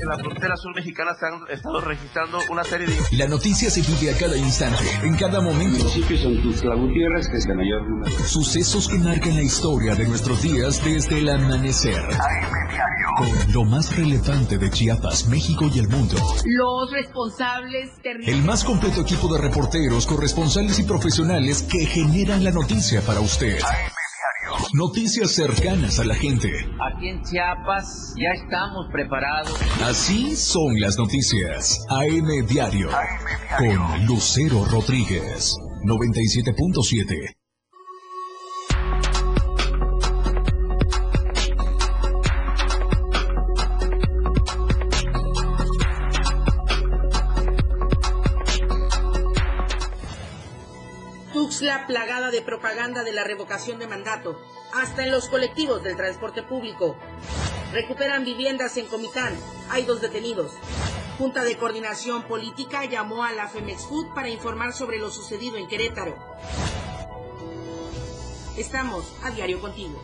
En la frontera sur mexicana se han estado registrando una serie de... La noticia se vive a cada instante, en cada momento. Municipios son Tuxtla Gutiérrez, que es el mayor número. Sucesos que marcan la historia de nuestros días desde el amanecer. Con lo más relevante de Chiapas, México y el mundo. Los responsables El más completo equipo de reporteros, corresponsales y profesionales que generan la noticia para usted. Noticias cercanas a la gente. Aquí en Chiapas ya estamos preparados. Así son las noticias. AM Diario. Con Lucero Rodríguez. 97.7. Plagada de propaganda de la revocación de mandato, hasta en los colectivos del transporte público. Recuperan viviendas en Comitán, hay dos detenidos. Junta de Coordinación Política llamó a la Femex Food para informar sobre lo sucedido en Querétaro. Estamos a diario contigo.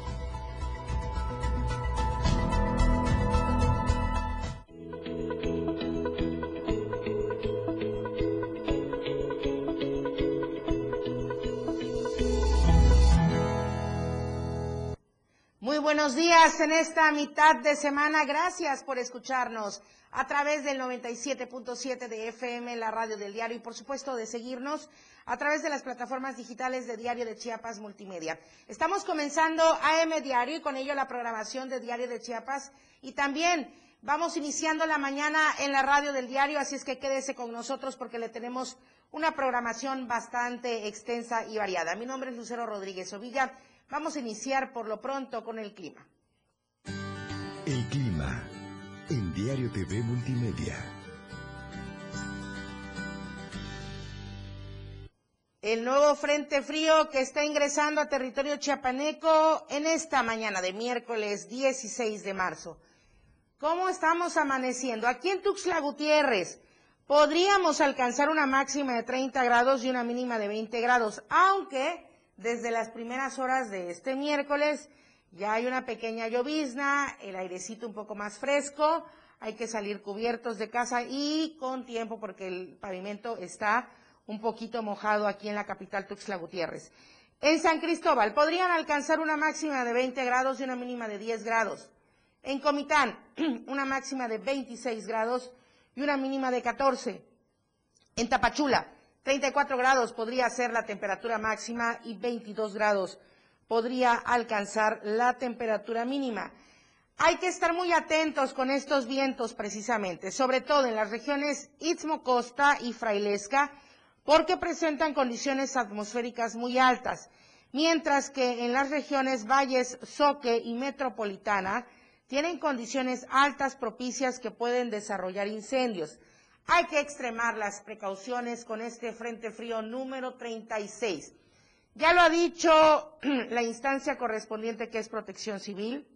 Buenos días en esta mitad de semana. Gracias por escucharnos a través del 97.7 de FM, la radio del diario, y por supuesto de seguirnos a través de las plataformas digitales de Diario de Chiapas Multimedia. Estamos comenzando AM Diario y con ello la programación de Diario de Chiapas y también vamos iniciando la mañana en la radio del diario, así es que quédese con nosotros porque le tenemos una programación bastante extensa y variada. Mi nombre es Lucero Rodríguez Ovilla. Vamos a iniciar por lo pronto con el clima. El clima en Diario TV Multimedia. El nuevo frente frío que está ingresando a territorio chiapaneco en esta mañana de miércoles 16 de marzo. ¿Cómo estamos amaneciendo? Aquí en Tuxtla Gutiérrez podríamos alcanzar una máxima de 30 grados y una mínima de 20 grados, aunque desde las primeras horas de este miércoles ya hay una pequeña llovizna, el airecito un poco más fresco, hay que salir cubiertos de casa y con tiempo porque el pavimento está un poquito mojado aquí en la capital Tuxtla Gutiérrez. En San Cristóbal podrían alcanzar una máxima de 20 grados y una mínima de 10 grados. En Comitán, una máxima de 26 grados y una mínima de 14. En Tapachula, 34 grados podría ser la temperatura máxima y 22 grados podría alcanzar la temperatura mínima. Hay que estar muy atentos con estos vientos precisamente, sobre todo en las regiones Istmo Costa y Frailesca, porque presentan condiciones atmosféricas muy altas, mientras que en las regiones Valles, Soque y Metropolitana tienen condiciones altas propicias que pueden desarrollar incendios. Hay que extremar las precauciones con este Frente Frío número 36. Ya lo ha dicho la instancia correspondiente que es Protección Civil.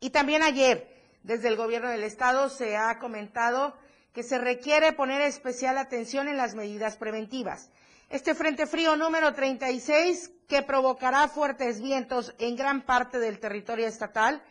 Y también ayer, desde el Gobierno del Estado, se ha comentado que se requiere poner especial atención en las medidas preventivas. Este Frente Frío número 36, que provocará fuertes vientos en gran parte del territorio estatal,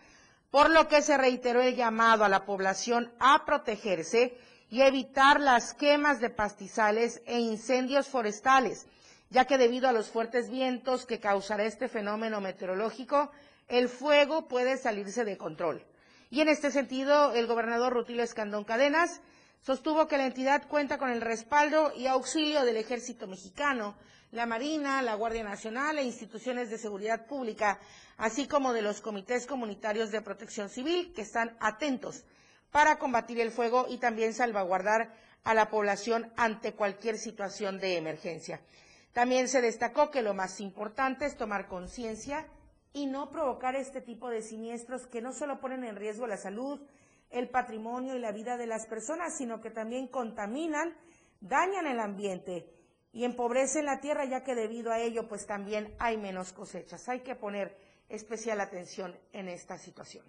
por lo que se reiteró el llamado a la población a protegerse y evitar las quemas de pastizales e incendios forestales, ya que debido a los fuertes vientos que causará este fenómeno meteorológico, el fuego puede salirse de control. Y en este sentido, el gobernador Rutilio Escandón Cadenas sostuvo que la entidad cuenta con el respaldo y auxilio del Ejército Mexicano, la Marina, la Guardia Nacional e instituciones de seguridad pública, así como de los comités comunitarios de protección civil que están atentos para combatir el fuego y también salvaguardar a la población ante cualquier situación de emergencia. También se destacó que lo más importante es tomar conciencia y no provocar este tipo de siniestros que no solo ponen en riesgo la salud, el patrimonio y la vida de las personas, sino que también contaminan, dañan el ambiente y empobrecen la tierra, ya que debido a ello pues también hay menos cosechas. Hay que poner especial atención en esta situación.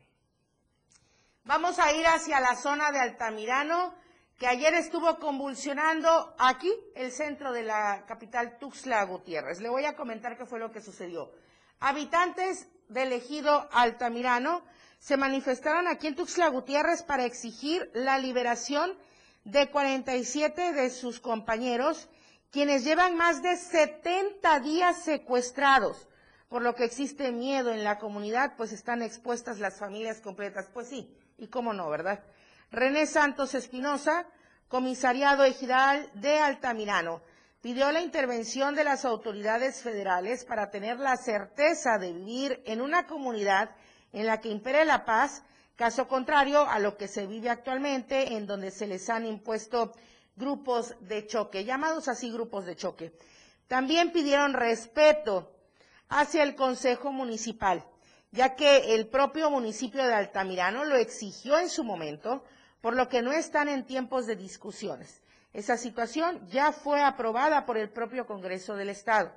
Vamos a ir hacia la zona de Altamirano, que ayer estuvo convulsionando aquí, el centro de la capital Tuxtla Gutiérrez. Le voy a comentar qué fue lo que sucedió. Habitantes del ejido Altamirano se manifestaron aquí en Tuxtla Gutiérrez para exigir la liberación de 47 de sus compañeros, quienes llevan más de 70 días secuestrados, por lo que existe miedo en la comunidad, pues están expuestas las familias completas. Pues sí, y cómo no, ¿verdad? René Santos Espinosa, comisariado ejidal de Altamirano, pidió la intervención de las autoridades federales para tener la certeza de vivir en una comunidad en la que impere la paz, caso contrario a lo que se vive actualmente, en donde se les han impuesto grupos de choque, llamados así grupos de choque. También pidieron respeto hacia el Consejo Municipal, ya que el propio municipio de Altamirano lo exigió en su momento, por lo que no están en tiempos de discusiones. Esa situación ya fue aprobada por el propio Congreso del Estado.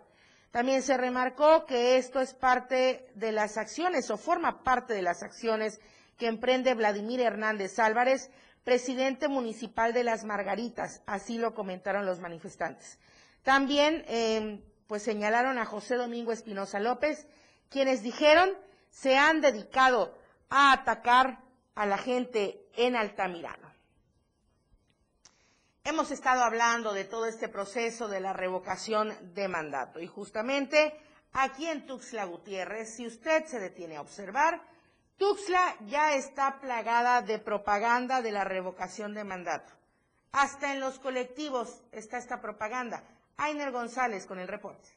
También se remarcó que esto es parte de las acciones o forma parte de las acciones que emprende Vladimir Hernández Álvarez, presidente municipal de Las Margaritas, así lo comentaron los manifestantes. También em, pues señalaron a José Domingo Espinosa López, quienes dijeron se han dedicado a atacar a la gente en Altamirano. Hemos estado hablando de todo este proceso de la revocación de mandato y justamente aquí en Tuxtla Gutiérrez, si usted se detiene a observar, Tuxtla ya está plagada de propaganda de la revocación de mandato. Hasta en los colectivos está esta propaganda. Ainer González con el reporte.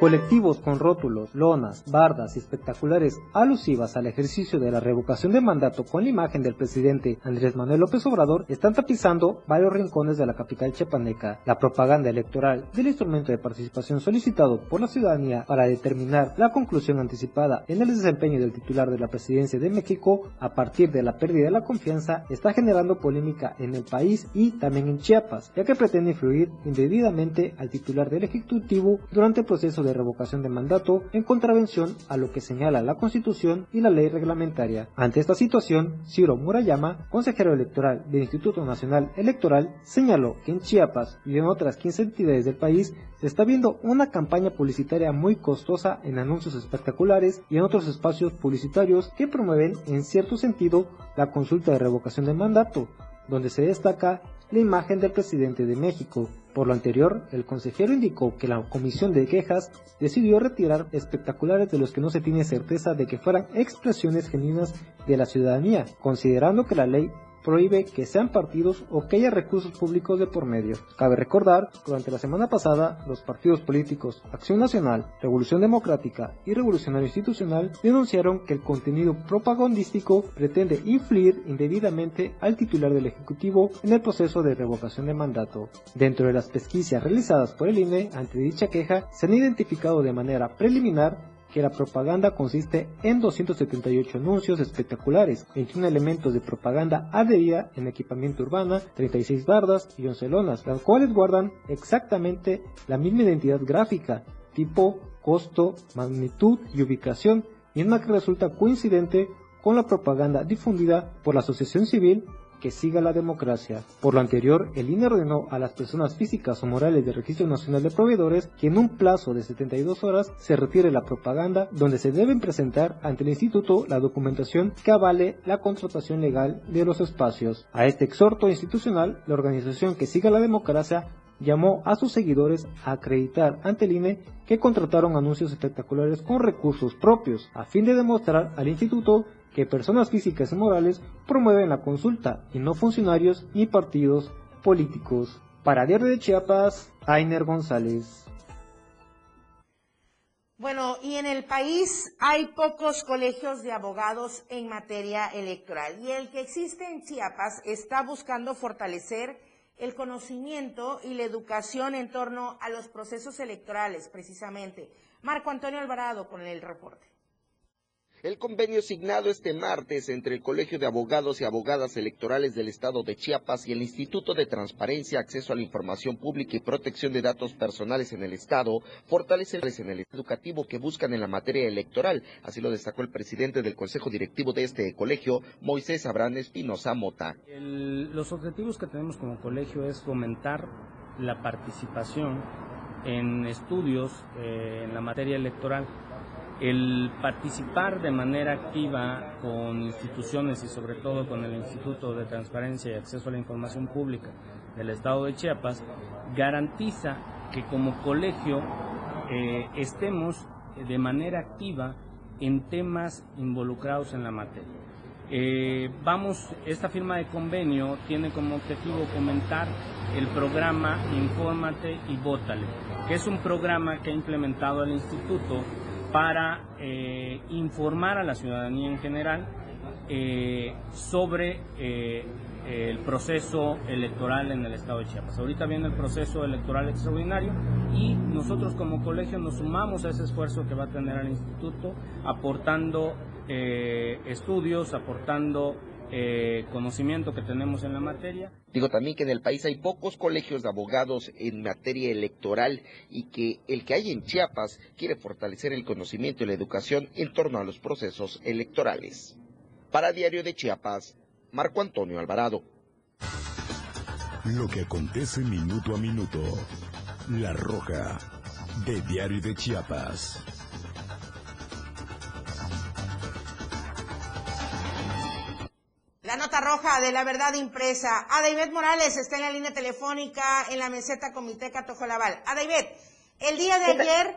Colectivos con rótulos, lonas, bardas y espectaculares alusivas al ejercicio de la revocación de mandato con la imagen del presidente Andrés Manuel López Obrador están tapizando varios rincones de la capital chepaneca. La propaganda electoral del instrumento de participación solicitado por la ciudadanía para determinar la conclusión anticipada en el desempeño del titular de la presidencia de México a partir de la pérdida de la confianza está generando polémica en el país y también en Chiapas, ya que pretende influir indebidamente al titular del Ejecutivo durante el proceso de revocación de mandato en contravención a lo que señala la Constitución y la ley reglamentaria. Ante esta situación, Ciro Murayama, consejero electoral del Instituto Nacional Electoral, señaló que en Chiapas y en otras 15 entidades del país se está viendo una campaña publicitaria muy costosa en anuncios espectaculares y en otros espacios publicitarios que promueven en cierto sentido la consulta de revocación de mandato, donde se destaca la imagen del presidente de México. Por lo anterior, el consejero indicó que la comisión de quejas decidió retirar espectaculares de los que no se tiene certeza de que fueran expresiones genuinas de la ciudadanía, considerando que la ley prohíbe que sean partidos o que haya recursos públicos de por medio. Cabe recordar que durante la semana pasada los partidos políticos Acción Nacional, Revolución Democrática y Revolucionario Institucional denunciaron que el contenido propagandístico pretende influir indebidamente al titular del Ejecutivo en el proceso de revocación de mandato. Dentro de las pesquisas realizadas por el INE ante dicha queja se han identificado de manera preliminar que la propaganda consiste en 278 anuncios espectaculares, 21 elementos de propaganda adherida en equipamiento urbana, 36 bardas y 11 lonas, las cuales guardan exactamente la misma identidad gráfica, tipo, costo, magnitud y ubicación, misma que resulta coincidente con la propaganda difundida por la Asociación Civil que siga la democracia. Por lo anterior, el INE ordenó a las personas físicas o morales del Registro Nacional de Proveedores que en un plazo de 72 horas se retire la propaganda donde se deben presentar ante el instituto la documentación que avale la contratación legal de los espacios. A este exhorto institucional, la organización que siga la democracia llamó a sus seguidores a acreditar ante el INE que contrataron anuncios espectaculares con recursos propios, a fin de demostrar al instituto que personas físicas y morales promueven la consulta y no funcionarios ni partidos políticos. Para Diario de Chiapas, Ainer González. Bueno, y en el país hay pocos colegios de abogados en materia electoral y el que existe en Chiapas está buscando fortalecer el conocimiento y la educación en torno a los procesos electorales, precisamente. Marco Antonio Alvarado con el reporte. El convenio signado este martes entre el Colegio de Abogados y Abogadas Electorales del Estado de Chiapas y el Instituto de Transparencia, Acceso a la Información Pública y Protección de Datos Personales en el Estado fortalece el en el educativo que buscan en la materia electoral. Así lo destacó el presidente del Consejo Directivo de este colegio, Moisés Abrán Espinosa Mota. los objetivos que tenemos como colegio es fomentar la participación en estudios eh, en la materia electoral. El participar de manera activa con instituciones y sobre todo con el Instituto de Transparencia y Acceso a la Información Pública del Estado de Chiapas garantiza que como colegio eh, estemos de manera activa en temas involucrados en la materia. Eh, vamos, esta firma de convenio tiene como objetivo comentar el programa Infórmate y Vótale, que es un programa que ha implementado el instituto para eh, informar a la ciudadanía en general eh, sobre el proceso electoral en el estado de Chiapas. Ahorita viene el proceso electoral extraordinario y nosotros como colegio nos sumamos a ese esfuerzo que va a tener el instituto aportando eh, estudios, aportando eh, conocimiento que tenemos en la materia. Digo también que en el país hay pocos colegios de abogados en materia electoral y que el que hay en Chiapas quiere fortalecer el conocimiento y la educación en torno a los procesos electorales. Para Diario de Chiapas, Marco Antonio Alvarado. Lo que acontece minuto a minuto. La Roja, de Diario de Chiapas. De la verdad impresa. Adaibet Morales está en la línea telefónica en la meseta Comité Catojolabal. Adaibet, el día de ayer,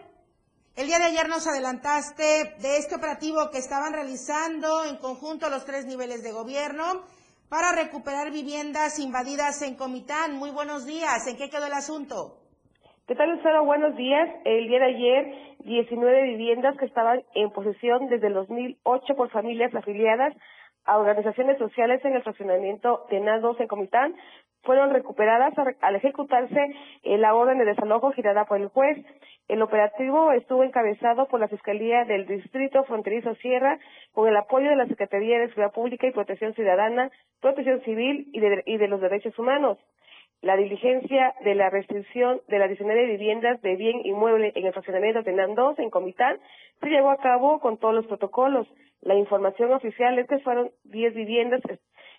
el día de ayer nos adelantaste de este operativo que estaban realizando en conjunto los tres niveles de gobierno para recuperar viviendas invadidas en Comitán. Muy buenos días. ¿En qué quedó el asunto? ¿Qué tal, Lucero? Buenos días. El día de ayer, 19 viviendas que estaban en posesión desde el 2008 por familias afiliadas a organizaciones sociales en el fraccionamiento de NAS en Comitán fueron recuperadas al ejecutarse la orden de desalojo girada por el juez. El operativo estuvo encabezado por la Fiscalía del Distrito Fronterizo Sierra con el apoyo de la Secretaría de Seguridad Pública y Protección Ciudadana, Protección Civil y de, y de los Derechos Humanos. La diligencia de la restricción de las 19 viviendas de bien inmueble en el fraccionamiento de NAN 2 en Comitán se llevó a cabo con todos los protocolos. La información oficial es que fueron 10 viviendas,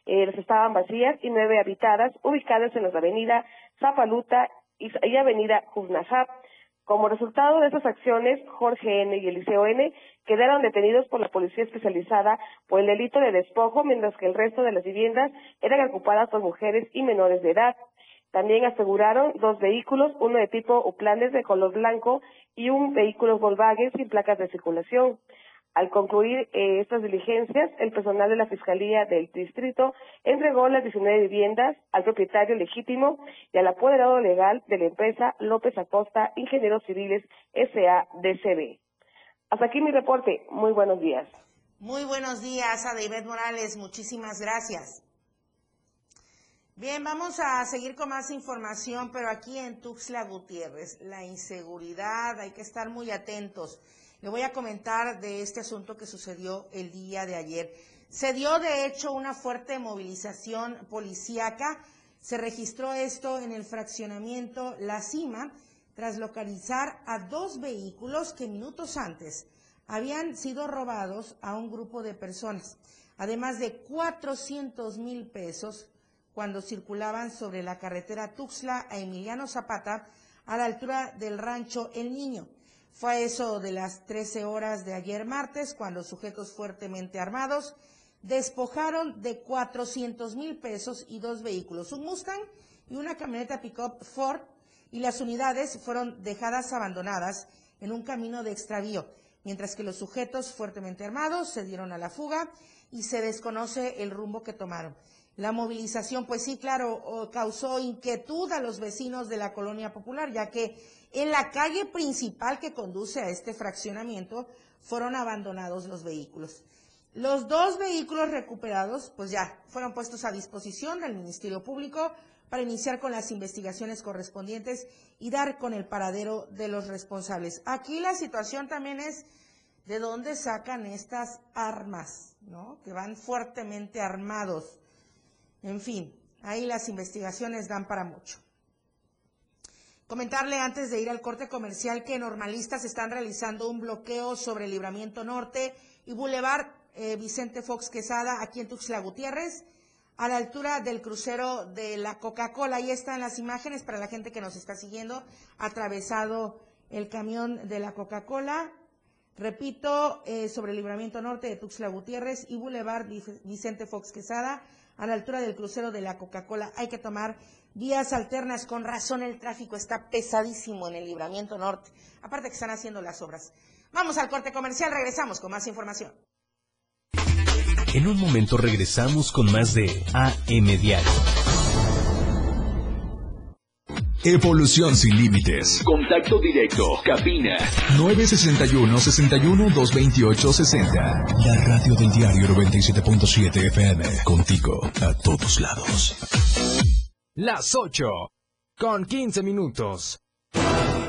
eh, estaban vacías y 9 habitadas, ubicadas en las avenidas Zapaluta y, avenida Juznajab. Como resultado de esas acciones, Jorge N. y Eliseo N. quedaron detenidos por la policía especializada por el delito de despojo, mientras que el resto de las viviendas eran ocupadas por mujeres y menores de edad. También aseguraron dos vehículos, uno de tipo Uplanes de color blanco y un vehículo Volkswagen sin placas de circulación. Al concluir eh, estas diligencias, el personal de la Fiscalía del Distrito entregó las 19 viviendas al propietario legítimo y al apoderado legal de la empresa López Acosta Ingenieros Civiles SADCB. Hasta aquí mi reporte. Muy buenos días. Muy buenos días a David Morales. Muchísimas gracias. Bien, vamos a seguir con más información, pero aquí en Tuxtla Gutiérrez, la inseguridad, hay que estar muy atentos. Le voy a comentar de este asunto que sucedió el día de ayer. Se dio, de hecho, una fuerte movilización policíaca. Se registró esto en el fraccionamiento La Cima, tras localizar a dos vehículos que minutos antes habían sido robados a un grupo de personas, además de 400 mil pesos cuando circulaban sobre la carretera Tuxtla a Emiliano Zapata a la altura del rancho El Niño. Fue a eso de las 13 horas de ayer martes cuando sujetos fuertemente armados despojaron de 400 mil pesos y dos vehículos, un Mustang y una camioneta pickup Ford, y las unidades fueron dejadas abandonadas en un camino de extravío, mientras que los sujetos fuertemente armados se dieron a la fuga y se desconoce el rumbo que tomaron. La movilización, pues sí, claro, causó inquietud a los vecinos de la colonia popular, ya que en la calle principal que conduce a este fraccionamiento fueron abandonados los vehículos. Los dos vehículos recuperados, pues ya, fueron puestos a disposición del Ministerio Público para iniciar con las investigaciones correspondientes y dar con el paradero de los responsables. Aquí la situación también es de dónde sacan estas armas, ¿no? Que van fuertemente armados. En fin, ahí las investigaciones dan para mucho. Comentarle antes de ir al corte comercial que normalistas están realizando un bloqueo sobre el Libramiento Norte y Boulevard eh, Vicente Fox Quesada aquí en Tuxtla Gutiérrez. a la altura del crucero de la Coca-Cola. Ahí están las imágenes para la gente que nos está siguiendo. Atravesado el camión de la Coca-Cola. Repito, eh, sobre el libramiento norte de Tuxtla Gutiérrez y Boulevard Vicente Fox Quesada, a la altura del crucero de la Coca-Cola. Hay que tomar vías alternas. Con razón el tráfico está pesadísimo en el libramiento norte. Aparte que están haciendo las obras. Vamos al corte comercial, regresamos con más información. En un momento regresamos con más de AM Diario. Evolución sin límites. Contacto directo. Cabina. 961-61-228-60. La radio del diario 97.7 FM. Contigo a todos lados. Las 8. Con 15 minutos.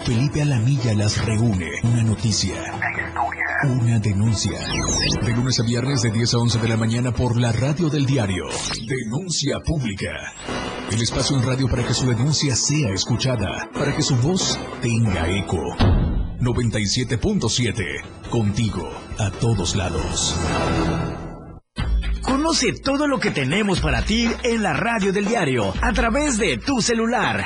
Felipe Alamilla las reúne. Una noticia. Una denuncia. De lunes a viernes de 10 a 11 de la mañana por la radio del diario. Denuncia pública. El espacio en radio para que su denuncia sea escuchada. Para que su voz tenga eco. 97.7. Contigo a todos lados. Conoce todo lo que tenemos para ti en la radio del diario a través de tu celular.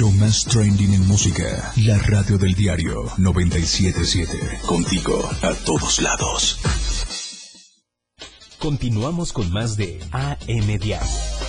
Lo más trending en música. La radio del diario 977. Contigo a todos lados. Continuamos con más de AM Diario.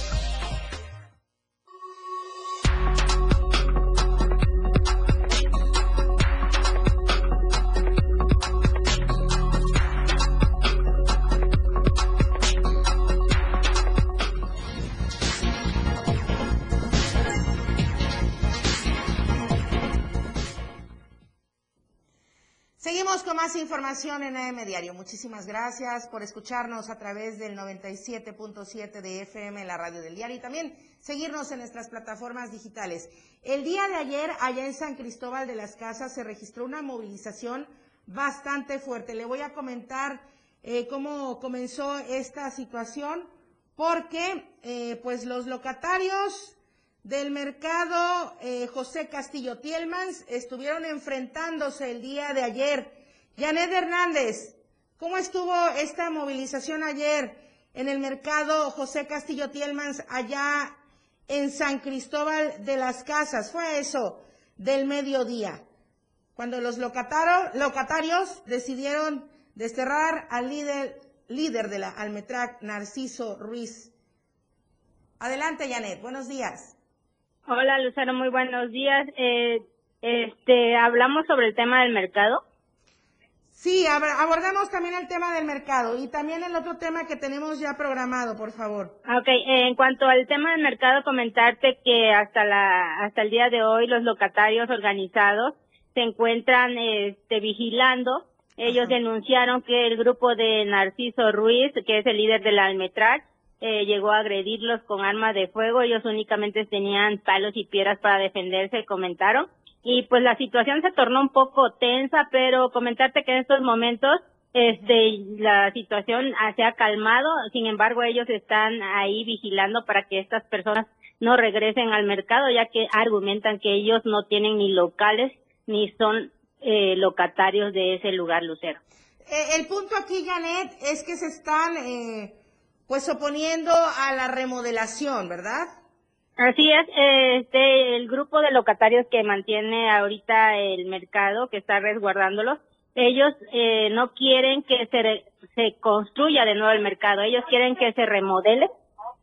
Información en AM Diario. Muchísimas gracias por escucharnos a través del 97.7 de FM, la radio del diario, y también seguirnos en nuestras plataformas digitales. El día de ayer, allá en San Cristóbal de las Casas, se registró una movilización bastante fuerte. Le voy a comentar eh, cómo comenzó esta situación, porque eh, pues los locatarios del mercado eh, José Castillo Tielmans estuvieron enfrentándose el día de ayer. Janet Hernández, ¿cómo estuvo esta movilización ayer en el mercado José Castillo Tielmans allá en San Cristóbal de las Casas? Fue eso del mediodía, cuando los locatarios decidieron desterrar al líder, líder de la Almetrac, Narciso Ruiz. Adelante, Janet, buenos días. Hola, Lucero, muy buenos días. Eh, este, hablamos sobre el tema del mercado. Sí, abordamos también el tema del mercado y también el otro tema que tenemos ya programado, por favor. Ok, en cuanto al tema del mercado, comentarte que hasta la hasta el día de hoy los locatarios organizados se encuentran este, vigilando. Ellos denunciaron que el grupo de Narciso Ruiz, que es el líder de la eh, llegó a agredirlos con armas de fuego. Ellos únicamente tenían palos y piedras para defenderse, comentaron. Y pues la situación se tornó un poco tensa, pero comentarte que en estos momentos este la situación se ha calmado, sin embargo ellos están ahí vigilando para que estas personas no regresen al mercado, ya que argumentan que ellos no tienen ni locales ni son eh, locatarios de ese lugar, Lucero. Eh, el punto aquí, Janet, es que se están eh, pues oponiendo a la remodelación, ¿verdad? Así es, este, el grupo de locatarios que mantiene ahorita el mercado, que está resguardándolos, ellos eh, no quieren que se, se construya de nuevo el mercado, ellos quieren que se remodele,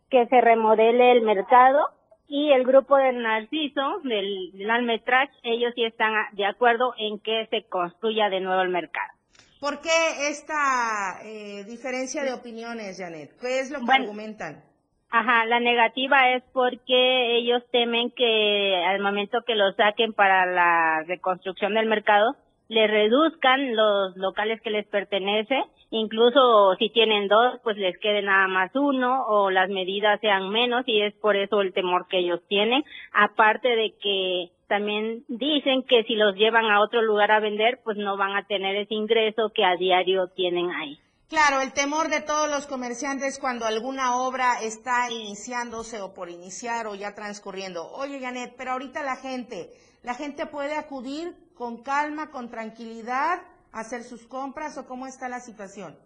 que se remodele el mercado y el grupo de Narciso, del, del Almetrach, ellos sí están de acuerdo en que se construya de nuevo el mercado. ¿Por qué esta eh, diferencia de opiniones, Janet? ¿Qué es lo que argumentan? Ajá, la negativa es porque ellos temen que al momento que lo saquen para la reconstrucción del mercado, le reduzcan los locales que les pertenece, incluso si tienen dos, pues les quede nada más uno o las medidas sean menos y es por eso el temor que ellos tienen, aparte de que también dicen que si los llevan a otro lugar a vender, pues no van a tener ese ingreso que a diario tienen ahí. Claro, el temor de todos los comerciantes cuando alguna obra está iniciándose o por iniciar o ya transcurriendo. Oye, Janet, pero ahorita la gente, la gente puede acudir con calma, con tranquilidad, a hacer sus compras o cómo está la situación.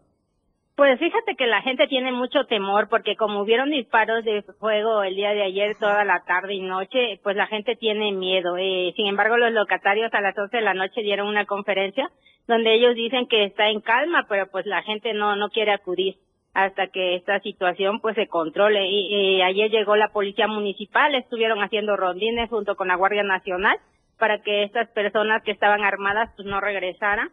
Pues fíjate que la gente tiene mucho temor porque como hubieron disparos de fuego el día de ayer, toda la tarde y noche, pues la gente tiene miedo. Eh, sin embargo, los locatarios a las 11 de la noche dieron una conferencia donde ellos dicen que está en calma, pero pues la gente no, no quiere acudir hasta que esta situación pues se controle. Y, ayer llegó la policía municipal, estuvieron haciendo rondines junto con la Guardia Nacional para que estas personas que estaban armadas pues no regresaran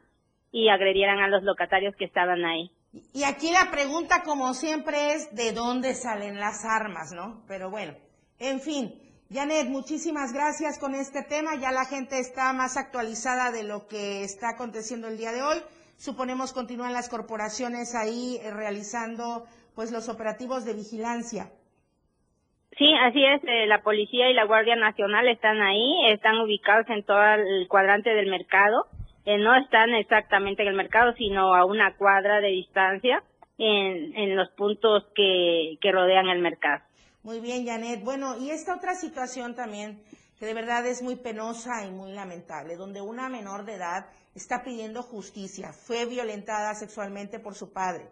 y agredieran a los locatarios que estaban ahí. Y aquí la pregunta, como siempre, es de dónde salen las armas, ¿no? Pero bueno, en fin. Janet, muchísimas gracias con este tema. Ya la gente está más actualizada de lo que está aconteciendo el día de hoy. Suponemos continúan las corporaciones ahí eh, realizando pues los operativos de vigilancia. Sí, así es. Eh, la policía y la Guardia Nacional están ahí, están ubicados en todo el cuadrante del mercado eh, no están exactamente en el mercado, sino a una cuadra de distancia en, en los puntos que, que rodean el mercado. Muy bien, Janet. Bueno, y esta otra situación también, que de verdad es muy penosa y muy lamentable, donde una menor de edad está pidiendo justicia, fue violentada sexualmente por su padre.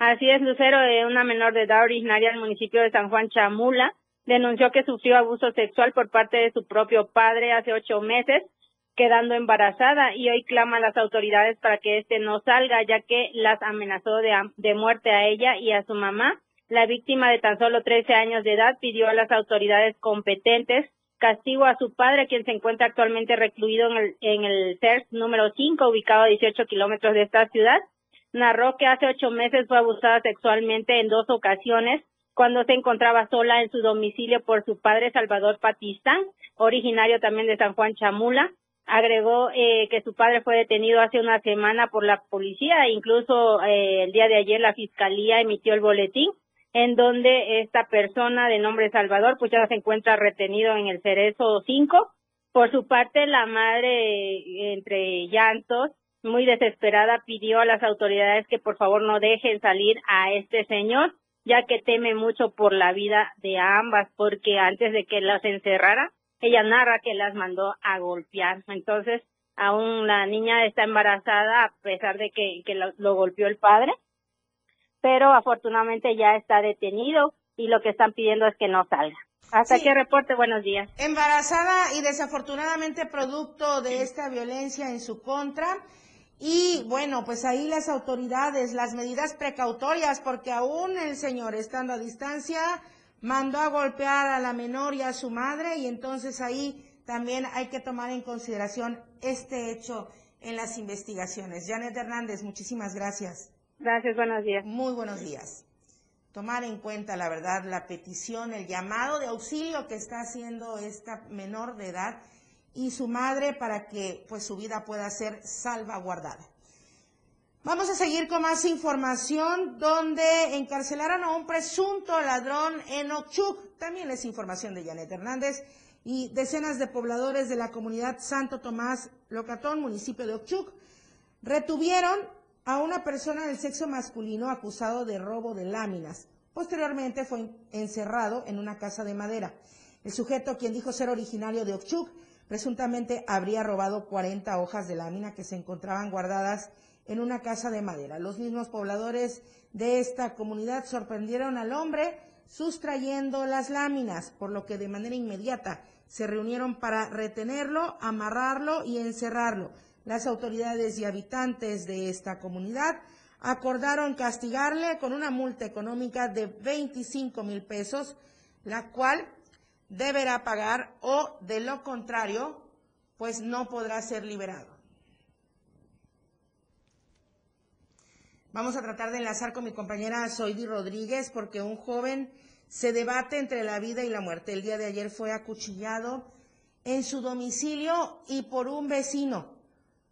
Así es, Lucero, eh, una menor de edad originaria del municipio de San Juan Chamula, denunció que sufrió abuso sexual por parte de su propio padre hace ocho meses quedando embarazada y hoy clama a las autoridades para que este no salga, ya que las amenazó de, de muerte a ella y a su mamá. La víctima de tan solo 13 años de edad pidió a las autoridades competentes castigo a su padre, quien se encuentra actualmente recluido en el, en el CERS número 5, ubicado a 18 kilómetros de esta ciudad. Narró que hace ocho meses fue abusada sexualmente en dos ocasiones cuando se encontraba sola en su domicilio por su padre Salvador Patistán, originario también de San Juan Chamula. Agregó eh, que su padre fue detenido hace una semana por la policía, incluso eh, el día de ayer la fiscalía emitió el boletín en donde esta persona de nombre Salvador pues ya se encuentra retenido en el Cerezo 5. Por su parte, la madre, entre llantos, muy desesperada, pidió a las autoridades que por favor no dejen salir a este señor, ya que teme mucho por la vida de ambas, porque antes de que las encerrara, ella narra que las mandó a golpear. Entonces, aún la niña está embarazada a pesar de que, lo, golpeó el padre, pero afortunadamente ya está detenido y lo que están pidiendo es que no salga. Hasta aquí reporte, buenos días. Embarazada y desafortunadamente producto de esta violencia en su contra. Y bueno, pues ahí las autoridades, las medidas precautorias, porque aún el señor estando a distancia, mandó a golpear a la menor y a su madre y entonces ahí también hay que tomar en consideración este hecho en las investigaciones. Janet Hernández, muchísimas gracias. Gracias, buenos días. Muy buenos días. Tomar en cuenta, la verdad, la petición, el llamado de auxilio que está haciendo esta menor de edad y su madre para que pues su vida pueda ser salvaguardada. Vamos a seguir con más información donde encarcelaron a un presunto ladrón en Ochuc. También es información de Janet Hernández. y decenas de pobladores de la comunidad Santo Tomás Locatón, municipio de Ochuc, retuvieron a una persona del sexo masculino acusado de robo de láminas. Posteriormente fue encerrado en una casa de madera. El sujeto, quien dijo ser originario de Ochuc, presuntamente habría robado 40 hojas de lámina que se encontraban guardadas en una casa de madera. Los mismos pobladores de esta comunidad sorprendieron al hombre sustrayendo las láminas, por lo que de manera inmediata se reunieron para retenerlo, amarrarlo y encerrarlo. Las autoridades y habitantes de esta comunidad acordaron castigarle con una multa económica de 25 mil pesos, la cual deberá pagar o de lo contrario, pues no podrá ser liberado. Vamos a tratar de enlazar con mi compañera Zoidi Rodríguez porque un joven se debate entre la vida y la muerte. El día de ayer fue acuchillado en su domicilio y por un vecino.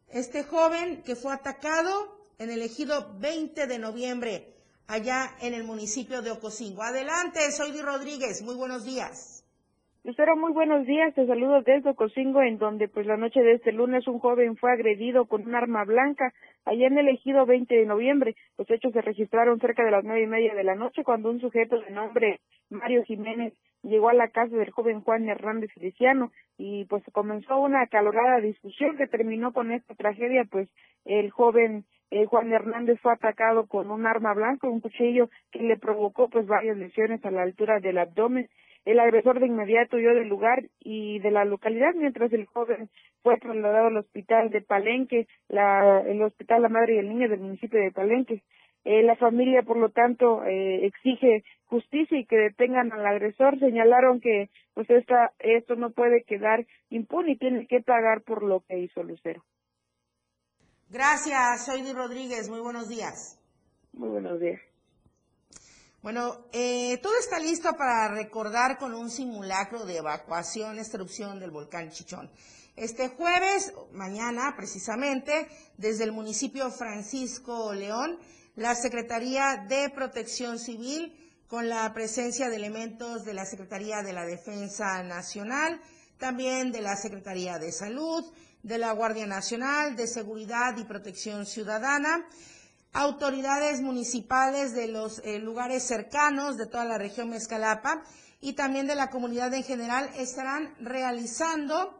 Este joven que fue atacado en el ejido 20 de noviembre, allá en el municipio de Ocosingo. Adelante, Zoidi Rodríguez. Muy buenos días. Lucero, muy buenos días. Te saludo desde Ocosingo, en donde pues la noche de este lunes un joven fue agredido con un arma blanca allá en el ejido 20 de noviembre. Los hechos se registraron cerca de las nueve y media de la noche cuando un sujeto de nombre Mario Jiménez llegó a la casa del joven Juan Hernández Feliciano y pues comenzó una acalorada discusión que terminó con esta tragedia, pues el joven eh, Juan Hernández fue atacado con un arma blanca, un cuchillo que le provocó pues varias lesiones a la altura del abdomen el agresor de inmediato huyó del lugar y de la localidad mientras el joven fue trasladado al hospital de Palenque, la, el hospital La Madre y el Niño del municipio de Palenque. Eh, la familia, por lo tanto, eh, exige justicia y que detengan al agresor. Señalaron que pues esta, esto no puede quedar impune y tiene que pagar por lo que hizo Lucero. Gracias, soy Rodríguez. Muy buenos días. Muy buenos días. Bueno, eh, todo está listo para recordar con un simulacro de evacuación, extracción del volcán Chichón. Este jueves, mañana precisamente, desde el municipio Francisco León, la Secretaría de Protección Civil, con la presencia de elementos de la Secretaría de la Defensa Nacional, también de la Secretaría de Salud, de la Guardia Nacional, de Seguridad y Protección Ciudadana, autoridades municipales de los eh, lugares cercanos de toda la región Mezcalapa y también de la comunidad en general estarán realizando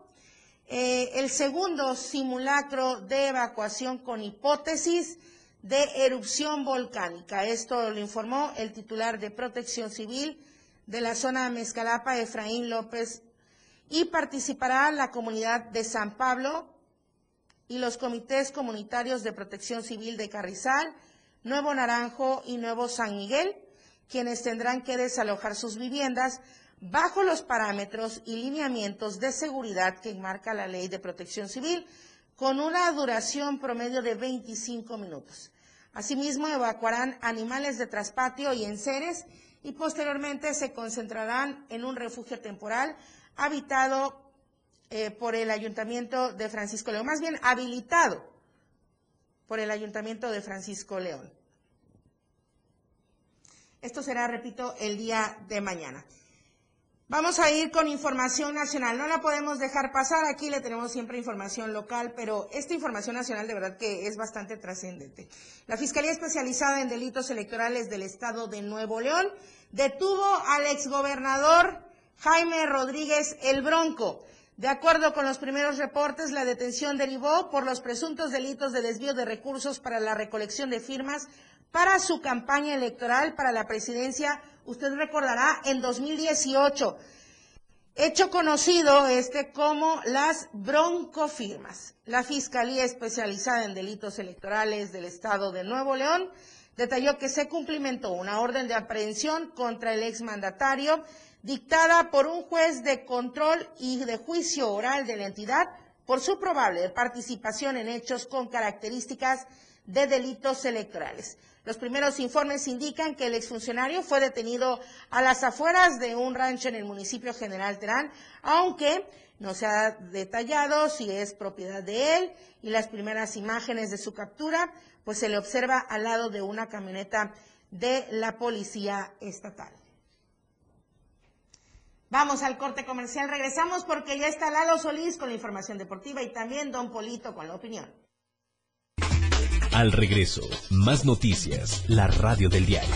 eh, el segundo simulacro de evacuación con hipótesis de erupción volcánica. Esto lo informó el titular de Protección Civil de la zona Mezcalapa, Efraín López, y participará la comunidad de San Pablo, y los comités comunitarios de protección civil de Carrizal, Nuevo Naranjo y Nuevo San Miguel, quienes tendrán que desalojar sus viviendas bajo los parámetros y lineamientos de seguridad que enmarca la ley de protección civil, con una duración promedio de 25 minutos. Asimismo, evacuarán animales de traspatio y enseres y posteriormente se concentrarán en un refugio temporal habitado eh, por el Ayuntamiento de Francisco León, más bien habilitado por el Ayuntamiento de Francisco León. Esto será, repito, el día de mañana. Vamos a ir con información nacional. No la podemos dejar pasar. Aquí le tenemos siempre información local, pero esta información nacional de verdad que es bastante trascendente. La Fiscalía Especializada en Delitos Electorales del Estado de Nuevo León detuvo al exgobernador Jaime Rodríguez El Bronco de acuerdo con los primeros reportes, la detención derivó por los presuntos delitos de desvío de recursos para la recolección de firmas para su campaña electoral para la presidencia, usted recordará, en 2018. Hecho conocido este como las broncofirmas. La Fiscalía Especializada en Delitos Electorales del Estado de Nuevo León detalló que se cumplimentó una orden de aprehensión contra el exmandatario dictada por un juez de control y de juicio oral de la entidad por su probable participación en hechos con características de delitos electorales. Los primeros informes indican que el exfuncionario fue detenido a las afueras de un rancho en el municipio General Terán, aunque no se ha detallado si es propiedad de él y las primeras imágenes de su captura, pues se le observa al lado de una camioneta de la policía estatal. Vamos al corte comercial, regresamos porque ya está Lalo Solís con la información deportiva y también Don Polito con la opinión. Al regreso, más noticias, la radio del diario.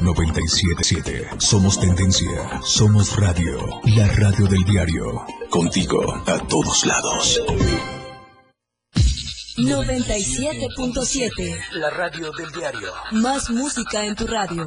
977. Somos tendencia. Somos radio. La radio del diario. Contigo a todos lados. 97.7. La radio del diario. Más música en tu radio.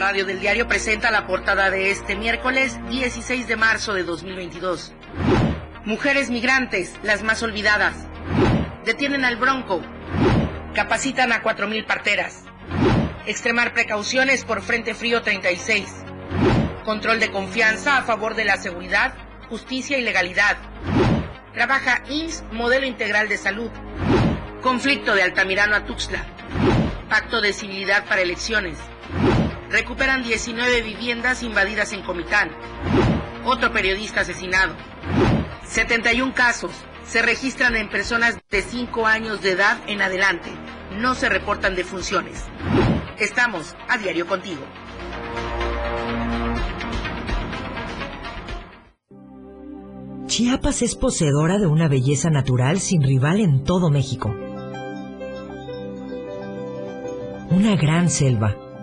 Radio del diario presenta la portada de este miércoles 16 de marzo de 2022. Mujeres migrantes, las más olvidadas. Detienen al Bronco. Capacitan a 4.000 parteras. Extremar precauciones por Frente Frío 36. Control de confianza a favor de la seguridad, justicia y legalidad. Trabaja INS Modelo Integral de Salud. Conflicto de Altamirano a Tuxtla. Pacto de civilidad para elecciones. Recuperan 19 viviendas invadidas en Comitán. Otro periodista asesinado. 71 casos se registran en personas de 5 años de edad en adelante. No se reportan defunciones. Estamos a diario contigo. Chiapas es poseedora de una belleza natural sin rival en todo México. Una gran selva,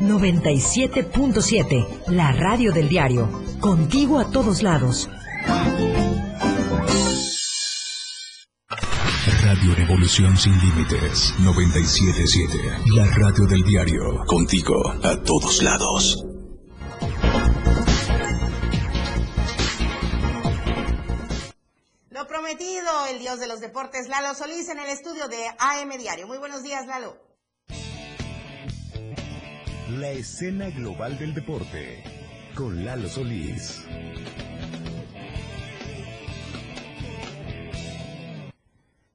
97.7, la radio del diario. Contigo a todos lados. Radio Revolución Sin Límites 977. La radio del diario. Contigo a todos lados. Lo prometido, el dios de los deportes, Lalo Solís, en el estudio de AM Diario. Muy buenos días, Lalo. La escena global del deporte con Lalo Solís.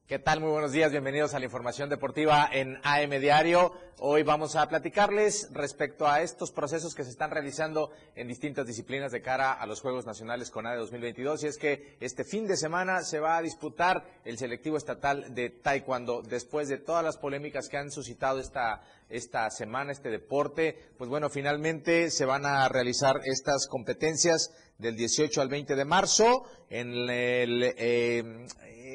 ¿Qué tal? Muy buenos días, bienvenidos a la información deportiva en AM Diario. Hoy vamos a platicarles respecto a estos procesos que se están realizando en distintas disciplinas de cara a los Juegos Nacionales CONADE 2022 y es que este fin de semana se va a disputar el selectivo estatal de Taekwondo después de todas las polémicas que han suscitado esta esta semana, este deporte, pues bueno, finalmente se van a realizar estas competencias del 18 al 20 de marzo en el eh,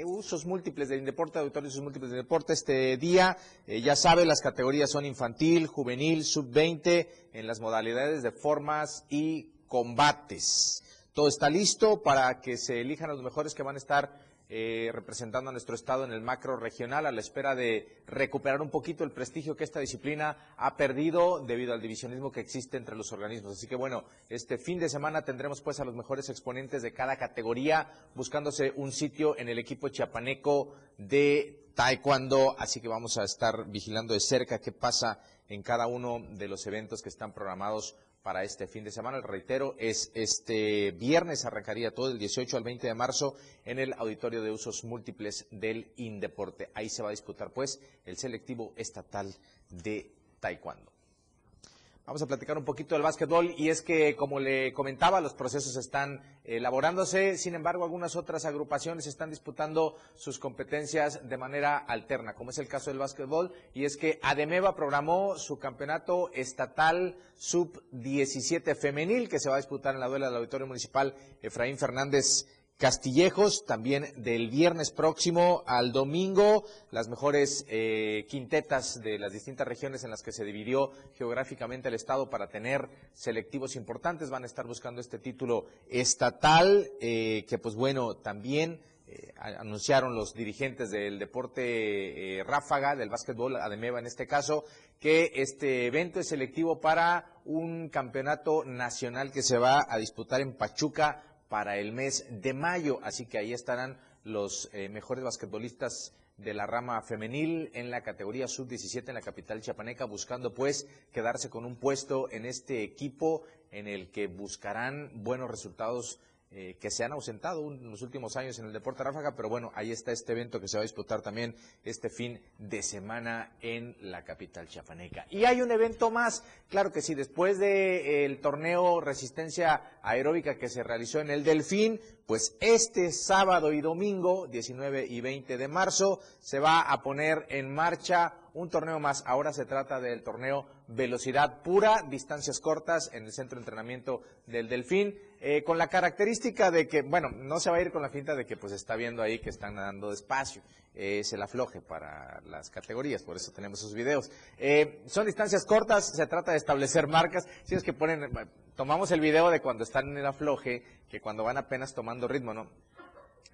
usos múltiples del deporte, auditorios múltiples del deporte. Este día, eh, ya sabe, las categorías son infantil, juvenil, sub-20, en las modalidades de formas y combates. Todo está listo para que se elijan los mejores que van a estar eh, representando a nuestro estado en el macro regional a la espera de recuperar un poquito el prestigio que esta disciplina ha perdido debido al divisionismo que existe entre los organismos. Así que bueno, este fin de semana tendremos pues a los mejores exponentes de cada categoría buscándose un sitio en el equipo chiapaneco de taekwondo, así que vamos a estar vigilando de cerca qué pasa en cada uno de los eventos que están programados para este fin de semana. Reitero, es este viernes arrancaría todo el 18 al 20 de marzo en el Auditorio de Usos Múltiples del Indeporte. Ahí se va a disputar pues el selectivo estatal de Taekwondo. Vamos a platicar un poquito del básquetbol y es que, como le comentaba, los procesos están elaborándose, sin embargo, algunas otras agrupaciones están disputando sus competencias de manera alterna, como es el caso del básquetbol, y es que Ademeva programó su campeonato estatal sub-17 femenil que se va a disputar en la duela del Auditorio Municipal Efraín Fernández Castillejos, también del viernes próximo al domingo, las mejores eh, quintetas de las distintas regiones en las que se dividió geográficamente el Estado para tener selectivos importantes van a estar buscando este título estatal, eh, que pues bueno, también eh, anunciaron los dirigentes del deporte ráfaga, del básquetbol, Ademeva en este caso, que este evento es selectivo para un campeonato nacional que se va a disputar en Pachuca para el mes de mayo. Así que ahí estarán los eh, mejores basquetbolistas de la rama femenil en la categoría sub-17 en la capital chiapaneca, buscando pues quedarse con un puesto en este equipo en el que buscarán buenos resultados eh, que se han ausentado en los últimos años en el deporte ráfaga, pero bueno, ahí está este evento que se va a disputar también este fin de semana en la capital chiapaneca. Y hay un evento más, claro que sí, después del eh, torneo Resistencia Aeróbica que se realizó en el Delfín, pues este sábado y domingo, 19 y 20 de marzo, se va a poner en marcha un torneo más. Ahora se trata del torneo Velocidad Pura, distancias cortas en el centro de entrenamiento del Delfín, eh, con la característica de que, bueno, no se va a ir con la finta de que pues está viendo ahí que están nadando despacio. es el afloje para las categorías, por eso tenemos esos videos. Eh, son distancias cortas, se trata de establecer marcas. Si es que ponen, tomamos el video de cuando están en el afloje, que cuando van apenas tomando ritmo, ¿no?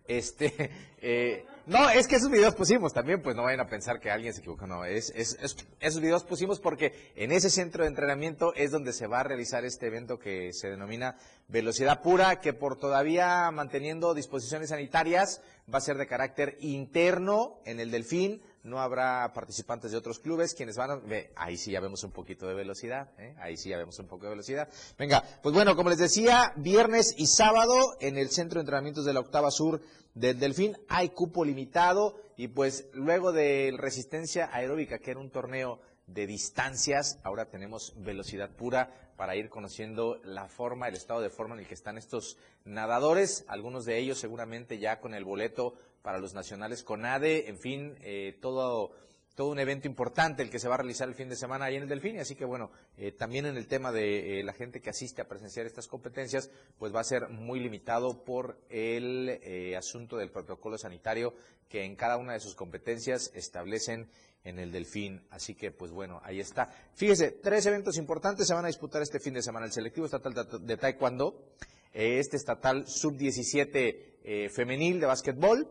Este, eh, no, es que esos videos pusimos también, pues no vayan a pensar que alguien se equivocó, no, es, es, esos videos pusimos porque en ese centro de entrenamiento es donde se va a realizar este evento que se denomina Velocidad Pura, que por todavía manteniendo disposiciones sanitarias va a ser de carácter interno en el Delfín, no habrá participantes de otros clubes quienes van a... Ve, ahí sí ya vemos un poquito de velocidad, ¿eh? ahí sí ya vemos un poco de velocidad. Venga, pues bueno, como les decía, viernes y sábado en el Centro de Entrenamientos de la Octava Sur del Delfín hay cupo limitado y pues luego de Resistencia Aeróbica, que era un torneo de distancias, ahora tenemos velocidad pura para ir conociendo la forma, el estado de forma en el que están estos nadadores, algunos de ellos seguramente ya con el boleto para los nacionales con ADE, en fin, eh, todo, todo un evento importante el que se va a realizar el fin de semana ahí en el Delfín, así que bueno, eh, también en el tema de eh, la gente que asiste a presenciar estas competencias, pues va a ser muy limitado por el asunto del protocolo sanitario que en cada una de sus competencias establecen en el Delfín. Así que, pues bueno, ahí está. Fíjese, tres eventos importantes se van a disputar este fin de semana. El selectivo estatal de Taekwondo, este estatal sub-17 femenil de básquetbol,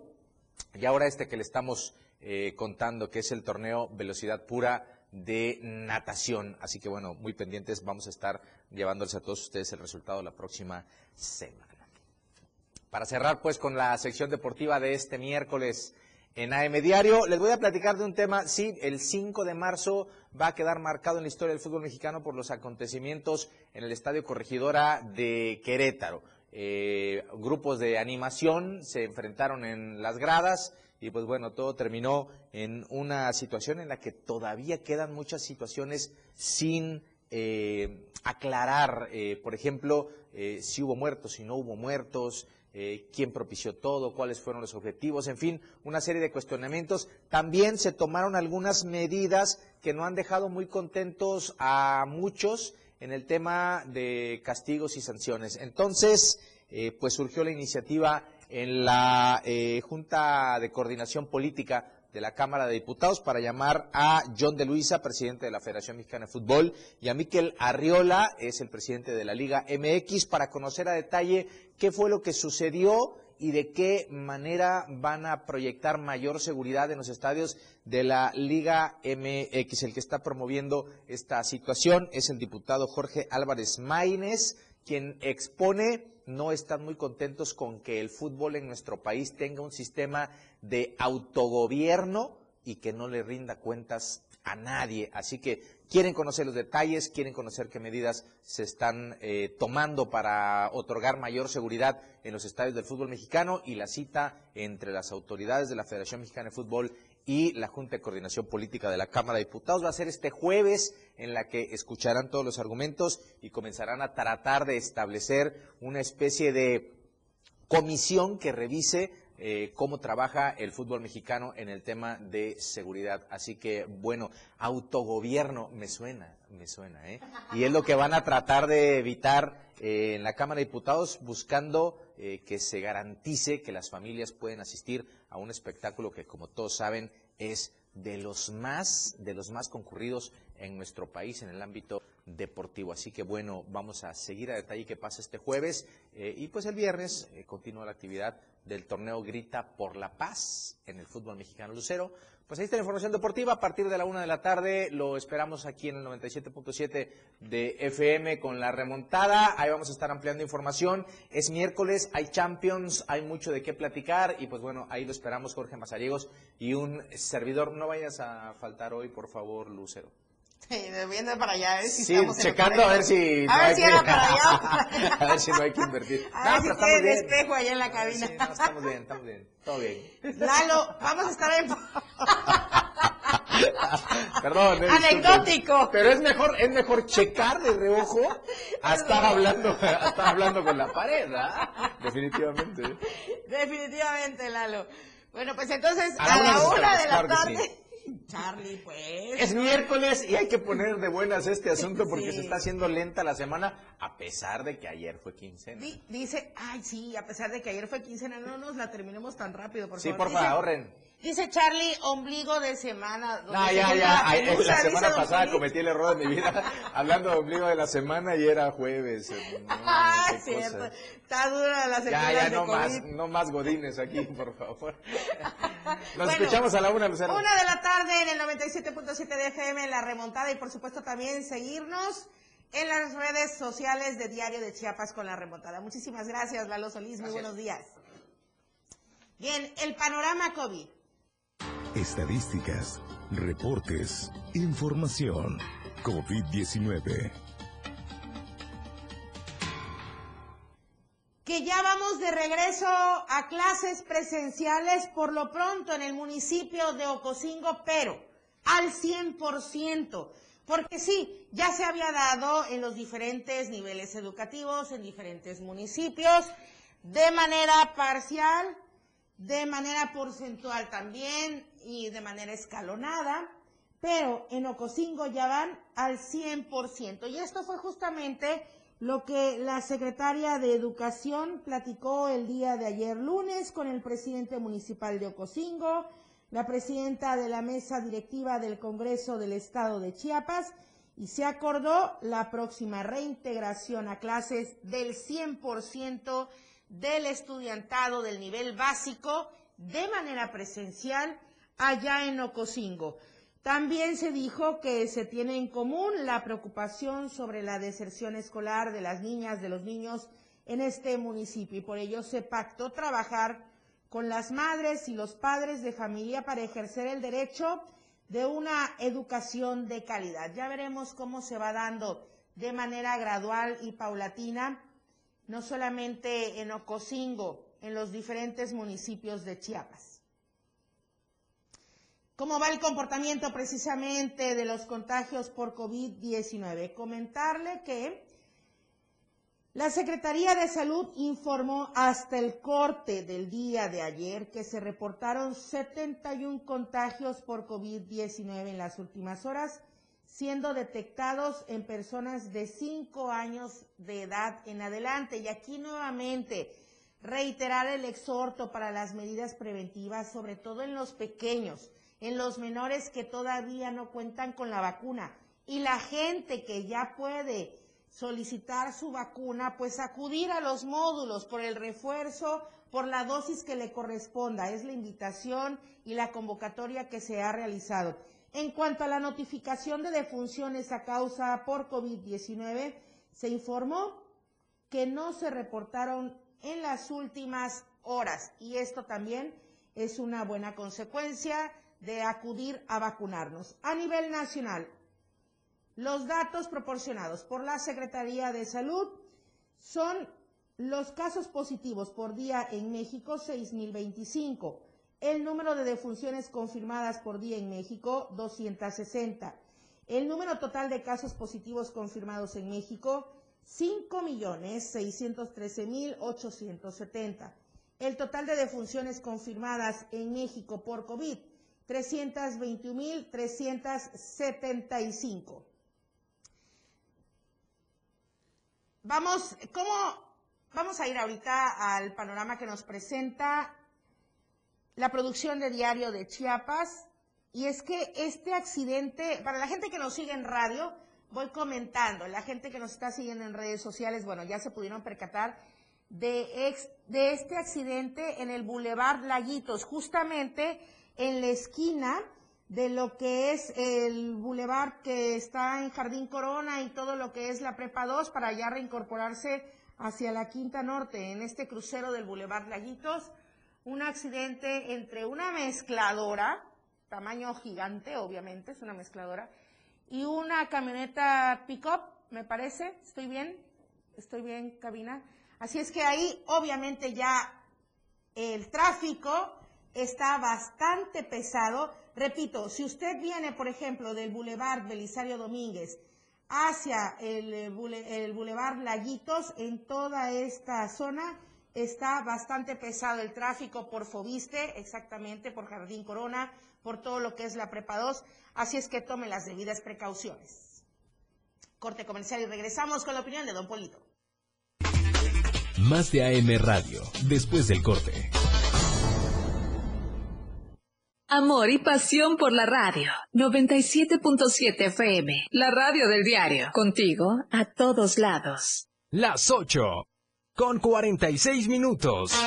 y ahora este que le estamos eh, contando, que es el torneo Velocidad Pura de natación. Así que bueno, muy pendientes, vamos a estar llevándoles a todos ustedes el resultado la próxima semana. Para cerrar pues con la sección deportiva de este miércoles en AM Diario, les voy a platicar de un tema, sí, el 5 de marzo va a quedar marcado en la historia del fútbol mexicano por los acontecimientos en el Estadio Corregidora de Querétaro. Eh, grupos de animación se enfrentaron en las gradas y pues bueno, todo terminó en una situación en la que todavía quedan muchas situaciones sin eh, aclarar, eh, por ejemplo, si hubo muertos, si no hubo muertos, quién propició todo, cuáles fueron los objetivos, en fin, una serie de cuestionamientos. También se tomaron algunas medidas que no han dejado muy contentos a muchos en el tema de castigos y sanciones. Entonces, eh, pues surgió la iniciativa en la eh, Junta de Coordinación Política de la Cámara de Diputados para llamar a John de Luisa, presidente de la Federación Mexicana de Fútbol, y a Miquel Arriola, es el presidente de la Liga MX, para conocer a detalle qué fue lo que sucedió y de qué manera van a proyectar mayor seguridad en los estadios de la Liga MX. El que está promoviendo esta situación es el diputado Jorge Álvarez Maínez, quien expone no están muy contentos con que el fútbol en nuestro país tenga un sistema de autogobierno y que no le rinda cuentas a nadie. Así que quieren conocer los detalles, quieren conocer qué medidas se están eh, tomando para otorgar mayor seguridad en los estadios del fútbol mexicano y la cita entre las autoridades de la Federación Mexicana de Fútbol y la Junta de Coordinación Política de la Cámara de Diputados. Va a ser este jueves en la que escucharán todos los argumentos y comenzarán a tratar de establecer una especie de comisión que revise eh, cómo trabaja el fútbol mexicano en el tema de seguridad. Así que, bueno, autogobierno me suena, me suena, ¿eh? Y es lo que van a tratar de evitar eh, en la Cámara de Diputados, buscando eh, que se garantice que las familias pueden asistir a un espectáculo que, como todos saben, es de los más, de los más concurridos en nuestro país en el ámbito deportivo. Así que bueno, vamos a seguir a detalle qué pasa este jueves y pues el viernes continúa la actividad del torneo Grita por la Paz en el fútbol mexicano Lucero. Pues ahí está la información deportiva. A partir de la una de la tarde lo esperamos aquí en el 97.7 de FM con la remontada. Ahí vamos a estar ampliando información. Es miércoles, hay Champions, hay mucho de qué platicar. Y pues bueno, ahí lo esperamos Jorge Mazariegos y un servidor. No vayas a faltar hoy, por favor, Lucero. Sí, viendo para allá, ¿eh? Si sí, checando a ver si. A ver si era para allá. a ver si no hay que invertir. A ver no, si tiene espejo allá en la cabina. Sí, no, estamos bien, estamos bien. Todo bien. Lalo, vamos a estar en. Perdón, anecdótico. Pero es mejor, es mejor checar de reojo a estar hablando, a estar hablando con la pared, ¿verdad? Definitivamente. Definitivamente, Lalo. Bueno, pues entonces a, a la una de la tarde. Charlie, pues. Es miércoles y hay que poner de buenas este asunto porque se está haciendo lenta la semana, a pesar de que ayer fue quincena. dice, ay, sí, a pesar de que ayer fue quincena, no nos la terminemos tan rápido, por sí, favor. Sí, por favor, ahorren. Dice Charlie, ombligo de semana. No, ya, ya. La, la semana pasada cometí el error de mi vida hablando de ombligo de la semana y era jueves. No, ah, cierto. Está dura la semana. Ya, ya, no más, no más godines aquí, por favor. Nos escuchamos a la una, Lucero. Una de la tarde en el 97.7 de FM, en la remontada y por supuesto también seguirnos en las redes sociales de Diario de Chiapas con la remontada. Muchísimas gracias, Lalo Solís. Muy buenos días. Bien, el panorama COVID. Estadísticas, reportes, información. COVID-19. Que ya vamos de regreso a clases presenciales por lo pronto en el municipio de Ocosingo, pero al 100%. Porque sí, ya se había dado en los diferentes niveles educativos, en diferentes municipios, de manera parcial, de manera porcentual también y de manera escalonada, pero en Ocosingo ya van al 100%. Y esto fue justamente lo que la secretaria de Educación platicó el día de ayer lunes con el presidente municipal de Ocosingo, la presidenta de la mesa directiva del Congreso del Estado de Chiapas, y se acordó la próxima reintegración a clases del 100% del estudiantado del nivel básico de manera presencial allá en Ocosingo. También se dijo que se tiene en común la preocupación sobre la deserción escolar de las niñas, de los niños en este municipio y por ello se pactó trabajar con las madres y los padres de familia para ejercer el derecho de una educación de calidad. Ya veremos cómo se va dando de manera gradual y paulatina, no solamente en Ocosingo, en los diferentes municipios de Chiapas. ¿Cómo va el comportamiento precisamente de los contagios por COVID-19? Comentarle que la Secretaría de Salud informó hasta el corte del día de ayer que se reportaron 71 contagios por COVID-19 en las últimas horas, siendo detectados en personas de 5 años de edad en adelante. Y aquí nuevamente reiterar el exhorto para las medidas preventivas, sobre todo en los pequeños en los menores que todavía no cuentan con la vacuna. Y la gente que ya puede solicitar su vacuna, pues acudir a los módulos por el refuerzo, por la dosis que le corresponda. Es la invitación y la convocatoria que se ha realizado. En cuanto a la notificación de defunciones a causa por COVID-19, se informó que no se reportaron en las últimas horas y esto también es una buena consecuencia de acudir a vacunarnos. A nivel nacional, los datos proporcionados por la Secretaría de Salud son los casos positivos por día en México, 6.025. El número de defunciones confirmadas por día en México, 260. El número total de casos positivos confirmados en México, 5.613.870. El total de defunciones confirmadas en México por COVID, 321.375. Vamos, ¿cómo? Vamos a ir ahorita al panorama que nos presenta la producción de Diario de Chiapas. Y es que este accidente, para la gente que nos sigue en radio, voy comentando, la gente que nos está siguiendo en redes sociales, bueno, ya se pudieron percatar de, de este accidente en el Boulevard Laguitos, justamente en la esquina de lo que es el Boulevard que está en Jardín Corona y todo lo que es la Prepa 2 para ya reincorporarse hacia la Quinta Norte, en este crucero del Boulevard Laguitos, un accidente entre una mezcladora, tamaño gigante, obviamente, es una mezcladora, y una camioneta pick-up, me parece, ¿estoy bien? ¿Estoy bien, cabina? Así es que ahí, obviamente, ya el tráfico está bastante pesado. Repito, si usted viene, por ejemplo, del Boulevard Belisario Domínguez hacia el, el Boulevard Laguitos, en toda esta zona está bastante pesado el tráfico por Fobiste, exactamente, por Jardín Corona, por todo lo que es la Prepa 2, así es que tome las debidas precauciones. Corte comercial y regresamos con la opinión de Don Polito. Más de AM Radio, después del corte. Amor y pasión por la radio. 97.7 FM, la radio del diario. Contigo a todos lados. Las 8, con 46 minutos.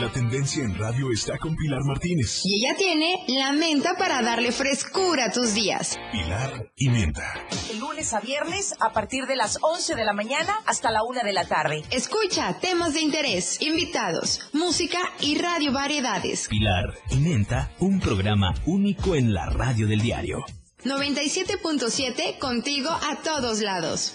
La tendencia en radio está con Pilar Martínez. Y ella tiene la menta para darle frescura a tus días. Pilar y menta. De lunes a viernes a partir de las 11 de la mañana hasta la 1 de la tarde. Escucha temas de interés, invitados, música y radio variedades. Pilar y menta, un programa único en la radio del diario. 97.7 contigo a todos lados.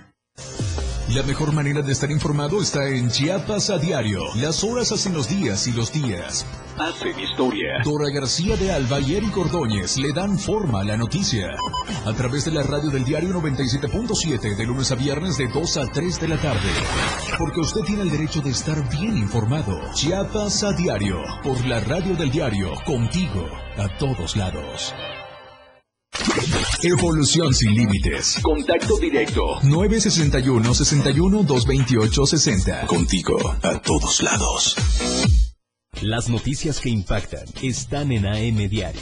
La mejor manera de estar informado está en Chiapas a diario. Las horas hacen los días y los días hacen historia. Dora García de Alba y Eric Ordóñez le dan forma a la noticia. A través de la radio del diario 97.7 de lunes a viernes de 2 a 3 de la tarde. Porque usted tiene el derecho de estar bien informado. Chiapas a diario. Por la radio del diario. Contigo. A todos lados. Evolución sin límites. Contacto directo. 961-61-228-60. Contigo a todos lados. Las noticias que impactan están en AM Diario.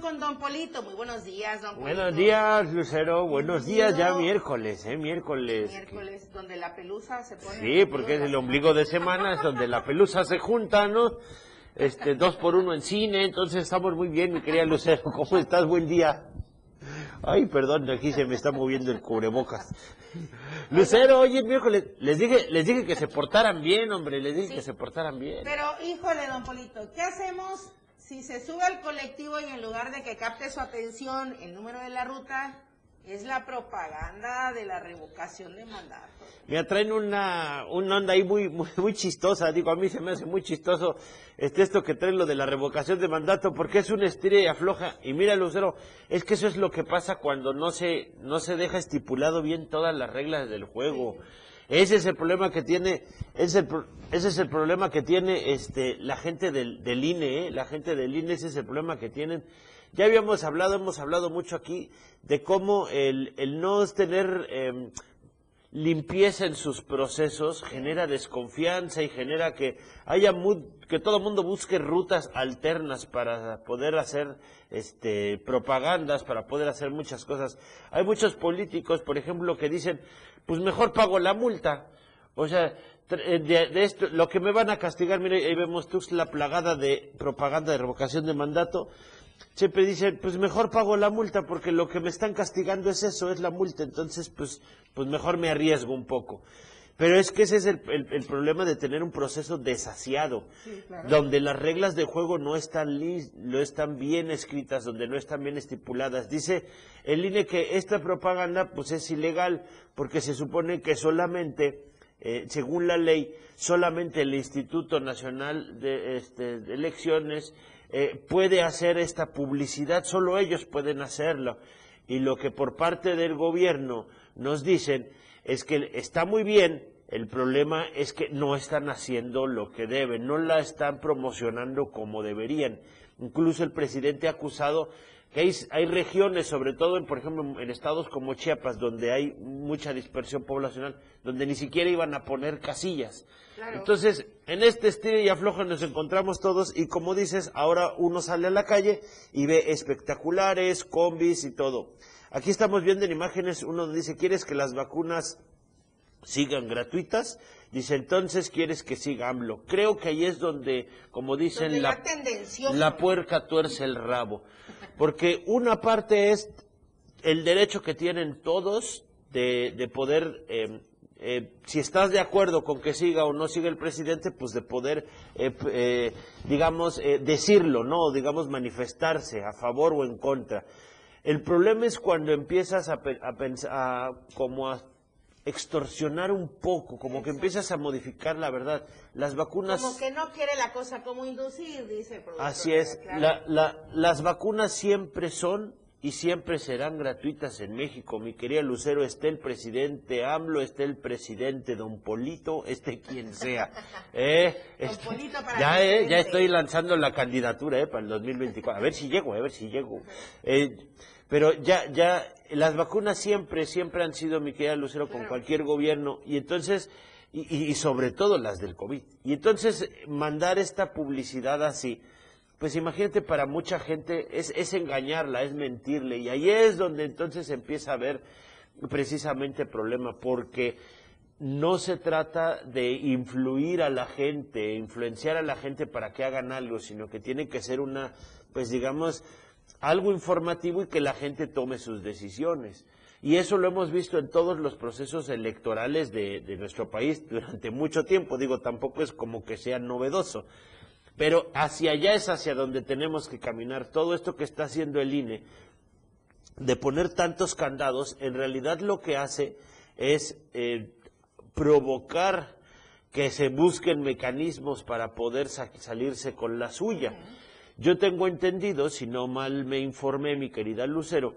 Con Don Polito. Muy buenos días, Don Polito. Buenos días, Lucero. Buenos días, ya miércoles, ¿eh? Miércoles. Miércoles, donde la pelusa se pone. Sí, porque es el ombligo de semana, es donde la pelusa se junta, ¿no? este, dos por uno en cine, entonces estamos muy bien, mi querida Lucero. ¿Cómo estás? Buen día. Ay, perdón, aquí se me está moviendo el cubrebocas. Lucero, oye, miércoles, les dije, les dije que se portaran bien, hombre, les dije que se portaran bien. Pero, híjole, don Polito, ¿qué hacemos si se sube al colectivo y en lugar de que capte su atención el número de la ruta, es la propaganda de la revocación de mandato. Me traen una, una onda ahí muy, muy, muy chistosa, digo, a mí se me hace muy chistoso este esto que traen lo de la revocación de mandato, porque es una estira y afloja. Y mira, Lucero, es que eso es lo que pasa cuando no se, no se deja estipulado bien todas las reglas del juego. Ese es el problema que tiene, ese es el, problema que tiene este, la gente del, del INE, ¿eh? la gente del INE, ese es el problema que tienen ya habíamos hablado, hemos hablado mucho aquí de cómo el, el no tener em, limpieza en sus procesos genera desconfianza y genera que haya que todo el mundo busque rutas alternas para poder hacer este propagandas, para poder hacer muchas cosas. Hay muchos políticos, por ejemplo, que dicen, pues mejor pago la multa. O sea, eh, de, esto, lo que me van a castigar, mire, ahí vemos la plagada de propaganda de revocación de mandato, siempre dicen, pues mejor pago la multa porque lo que me están castigando es eso, es la multa, entonces pues, pues mejor me arriesgo un poco. Pero es que ese es el, problema de tener un proceso desasiado, donde las reglas de juego no están, no están bien escritas, donde no están bien estipuladas. Dice el INE que esta propaganda pues es ilegal porque se supone que solamente, eh, según la ley, solamente el Instituto Nacional de, este, de Elecciones eh, puede hacer esta publicidad, solo ellos pueden hacerlo. Y lo que por parte del gobierno nos dicen es que está muy bien, el problema es que no están haciendo lo que deben, no la están promocionando como deberían. Incluso el presidente ha acusado que hay, regiones, sobre todo, en, por ejemplo, en estados como Chiapas, donde hay mucha dispersión poblacional, donde ni siquiera iban a poner casillas. Entonces, en este estilo y aflojo nos encontramos todos y como dices, ahora uno sale a la calle y ve espectaculares, combis y todo. Aquí estamos viendo en imágenes, uno dice, ¿quieres que las vacunas sigan gratuitas? Dice, entonces quieres que siga AMLO. Creo que ahí es donde, como dicen, la, la puerca tuerce el rabo. Porque una parte es el derecho que tienen todos de, poder, eh, eh, si estás de acuerdo con que siga o no siga el presidente, pues de poder, eh, digamos, decirlo, ¿no? Digamos, manifestarse a favor o en contra. El problema es cuando empiezas a, pensar, como a extorsionar un poco, como que empiezas a modificar la verdad. Las vacunas... Como que no quiere la cosa como inducir, dice el productor. Así es. las vacunas siempre son y siempre serán gratuitas en México. Mi querida Lucero, esté el presidente AMLO, esté el presidente Don Polito, esté quien sea. ¿Eh? ya, eh, ya estoy lanzando la candidatura eh, para el 2024. A ver si llego, a ver si llego. Eh, pero ya, ya, las vacunas siempre, siempre han sido, mi querida Lucero, con cualquier gobierno, y entonces, y, sobre todo las del COVID. Y entonces, mandar esta publicidad así, pues imagínate, para mucha gente es, es engañarla, es mentirle, y ahí es donde entonces empieza a haber precisamente problema, porque no se trata de influir a la gente, influenciar a la gente para que hagan algo, sino que tiene que ser una, pues digamos, algo informativo y que la gente tome sus decisiones. Y eso lo hemos visto en todos los procesos electorales de, nuestro país durante mucho tiempo. Digo, tampoco es como que sea novedoso. Pero hacia allá es hacia donde tenemos que caminar. Todo esto que está haciendo el INE, de poner tantos candados, en realidad lo que hace es eh, provocar que se busquen mecanismos para poder salirse con la suya. Yo tengo entendido, si no mal me informé, mi querida Lucero,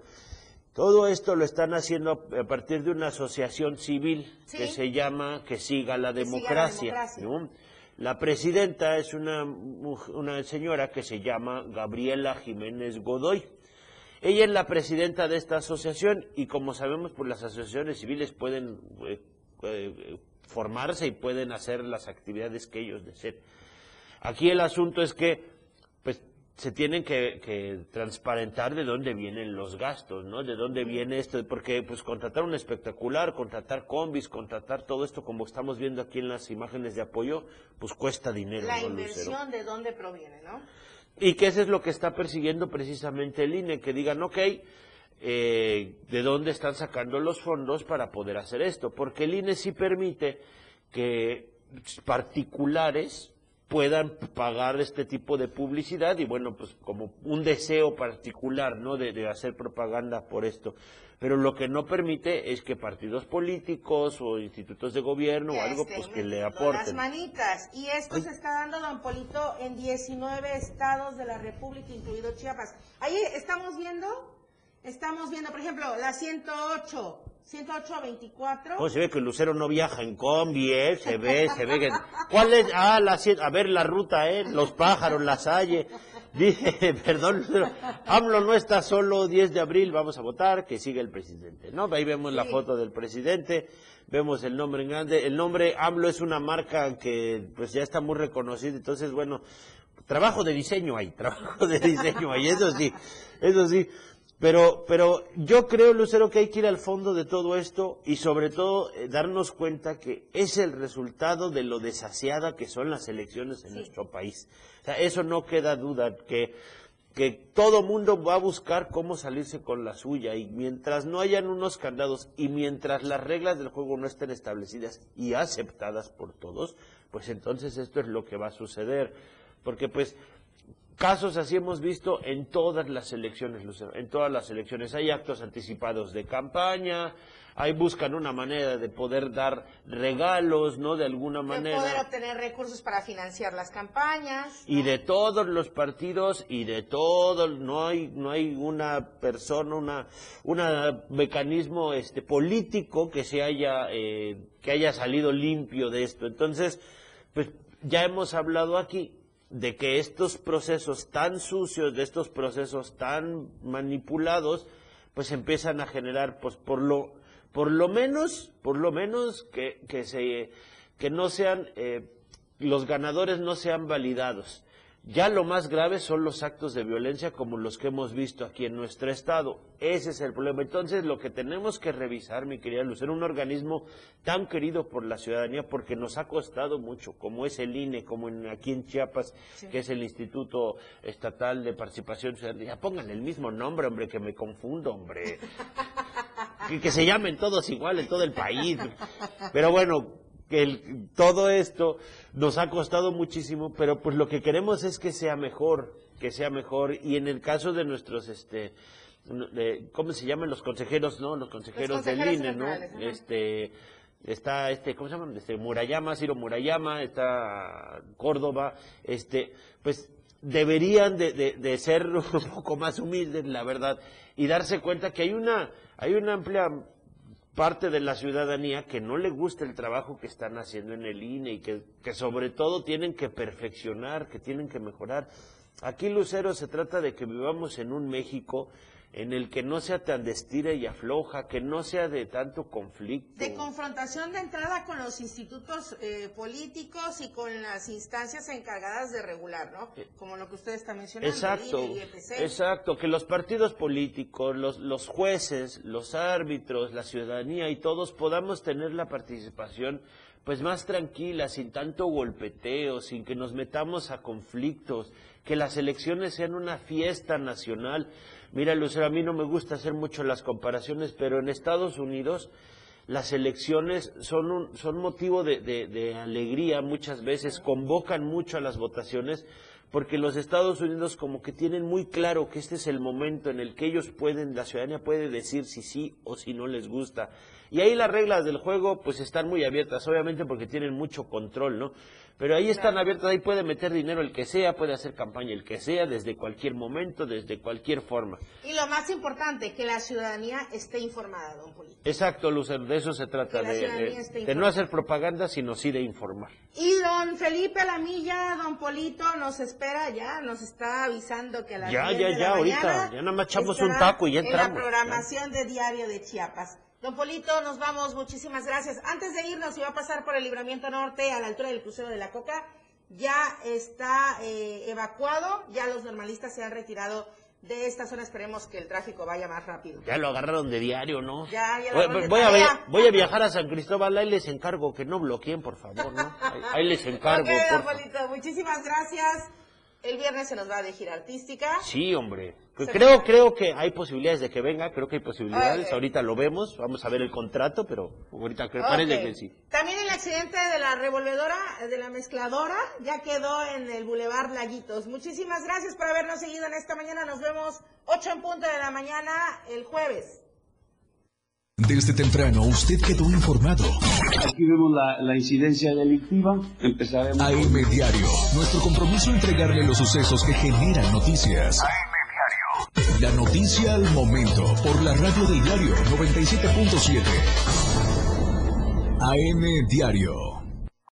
todo esto lo están haciendo a partir de una asociación civil que se llama Que siga la democracia. la, presidenta es una, una señora que se llama Gabriela Jiménez Godoy. Ella es la presidenta de esta asociación y como sabemos, pues las asociaciones civiles pueden eh, eh, formarse y pueden hacer las actividades que ellos deseen. Aquí el asunto es que se tienen que, transparentar de dónde vienen los gastos, ¿no? De dónde viene esto, porque pues contratar un espectacular, contratar combis, contratar todo esto como estamos viendo aquí en las imágenes de apoyo, pues cuesta dinero. La inversión de dónde proviene, ¿no? Y que eso es lo que está persiguiendo precisamente el INE, que digan, ok, eh, de dónde están sacando los fondos para poder hacer esto, porque el INE sí permite que particulares puedan pagar este tipo de publicidad y bueno, pues como un deseo particular, ¿no? De, hacer propaganda por esto. Pero lo que no permite es que partidos políticos o institutos de gobierno o algo, pues que le aporten. Las manitas. Y esto se está dando, don Polito, en 19 estados de la República, incluido Chiapas. Ahí estamos viendo, estamos viendo, por ejemplo, la 108 108 a 24. Oh, se ve que Lucero no viaja en combi, ¿eh? Se ve, se ve que... ¿Cuál es? Ah, la, a ver la ruta, ¿eh? Los pájaros, la salle. Dije, perdón, Lucero, AMLO no está solo 10 de abril, vamos a votar, que siga el presidente, ¿no? Ahí vemos la foto del presidente, vemos el nombre en grande. El nombre AMLO es una marca que pues ya está muy reconocida, entonces, bueno, trabajo de diseño ahí, trabajo de diseño ahí, eso sí, eso sí. Pero, pero yo creo, Lucero, que hay que ir al fondo de todo esto y sobre todo eh, darnos cuenta que es el resultado de lo desasiada que son las elecciones en nuestro país. O sea, eso no queda duda, que, que todo mundo va a buscar cómo salirse con la suya y mientras no hayan unos candados y mientras las reglas del juego no estén establecidas y aceptadas por todos, pues entonces esto es lo que va a suceder. Porque pues Casos así hemos visto en todas las elecciones, Lucero, en todas las elecciones. Hay actos anticipados de campaña, ahí buscan una manera de poder dar regalos, ¿no? De alguna manera. De poder obtener recursos para financiar las campañas. Y de todos los partidos y de todo, no hay, no hay una persona, una, una mecanismo este, político que se haya, eh, que haya salido limpio de esto. Entonces, pues ya hemos hablado aquí de que estos procesos tan sucios, de estos procesos tan manipulados, pues empiezan a generar, pues por lo, por lo menos, por lo menos que, que se, que no sean, eh, los ganadores no sean validados. Ya lo más grave son los actos de violencia como los que hemos visto aquí en nuestro estado. Ese es el problema. Entonces, lo que tenemos que revisar, mi querida Luz, un organismo tan querido por la ciudadanía porque nos ha costado mucho, como es el INE, como en, aquí en Chiapas, que es el Instituto Estatal de Participación Ciudadana. Pónganle el mismo nombre, hombre, que me confundo, hombre. que, que se llamen todos igual en todo el país. Pero bueno, que todo esto nos ha costado muchísimo, pero pues lo que queremos es que sea mejor, que sea mejor. Y en el caso de nuestros, este, ¿cómo se llaman los consejeros, no? Los consejeros, del INE, ¿no? Este, está este, ¿cómo se llama? Este, Murayama, Ciro Murayama, está Córdoba, este, pues deberían de, de, de ser un poco más humildes, la verdad, y darse cuenta que hay una, hay una amplia parte de la ciudadanía que no le gusta el trabajo que están haciendo en el INE y que, que sobre todo tienen que perfeccionar, que tienen que mejorar. Aquí, Lucero, se trata de que vivamos en un México en el que no sea tan destira y afloja, que no sea de tanto conflicto. De confrontación de entrada con los institutos eh, políticos y con las instancias encargadas de regular, ¿no? Eh, Como lo que usted está mencionando. Exacto, exacto, que los partidos políticos, los, los jueces, los árbitros, la ciudadanía y todos podamos tener la participación pues más tranquila, sin tanto golpeteo, sin que nos metamos a conflictos, que las elecciones sean una fiesta nacional. Mira, Lucero, a mí no me gusta hacer mucho las comparaciones, pero en Estados Unidos las elecciones son, un, son motivo de, de, alegría muchas veces, convocan mucho a las votaciones, porque los Estados Unidos como que tienen muy claro que este es el momento en el que ellos pueden, la ciudadanía puede decir si sí o si no les gusta. Y ahí las reglas del juego pues están muy abiertas, obviamente porque tienen mucho control, ¿no? Pero ahí están abiertas, ahí puede meter dinero el que sea, puede hacer campaña el que sea, desde cualquier momento, desde cualquier forma. Y lo más importante, que la ciudadanía esté informada, don Polito. Exacto, Lucer, de eso se trata, de, no hacer propaganda, sino sí de informar. Y don Felipe Alamilla, don Polito, nos espera ya, nos está avisando que a las Ya, ya, ya, ahorita, ya nada más echamos un taco y ya entramos. En la programación de Diario de Chiapas. Don Polito, nos vamos, muchísimas gracias. Antes de irnos, iba a pasar por el libramiento norte a la altura del crucero de la Coca. Ya está eh, evacuado, ya los normalistas se han retirado de esta zona. Esperemos que el tráfico vaya más rápido. Ya lo agarraron de diario, ¿no? Ya, ya lo voy, a, voy a viajar a San Cristóbal, ahí les encargo que no bloqueen, por favor, ¿no? Ahí, les encargo. Ok, don Polito, muchísimas gracias. El viernes se nos va de gira artística. Sí, hombre. Creo, creo que hay posibilidades de que venga, creo que hay posibilidades. Ok. Ahorita lo vemos, vamos a ver el contrato, pero ahorita Ok. parece que sí. También el accidente de la revolvedora, de la mezcladora, ya quedó en el Boulevard Laguitos. Muchísimas gracias por habernos seguido en esta mañana. Nos vemos 8 en punto de la mañana el jueves. Desde temprano usted quedó informado. Aquí vemos la, la incidencia delictiva. Empezaremos. AM Diario. Nuestro compromiso entregarle los sucesos que generan noticias. La noticia al momento por la radio del diario 97.7. AM Diario.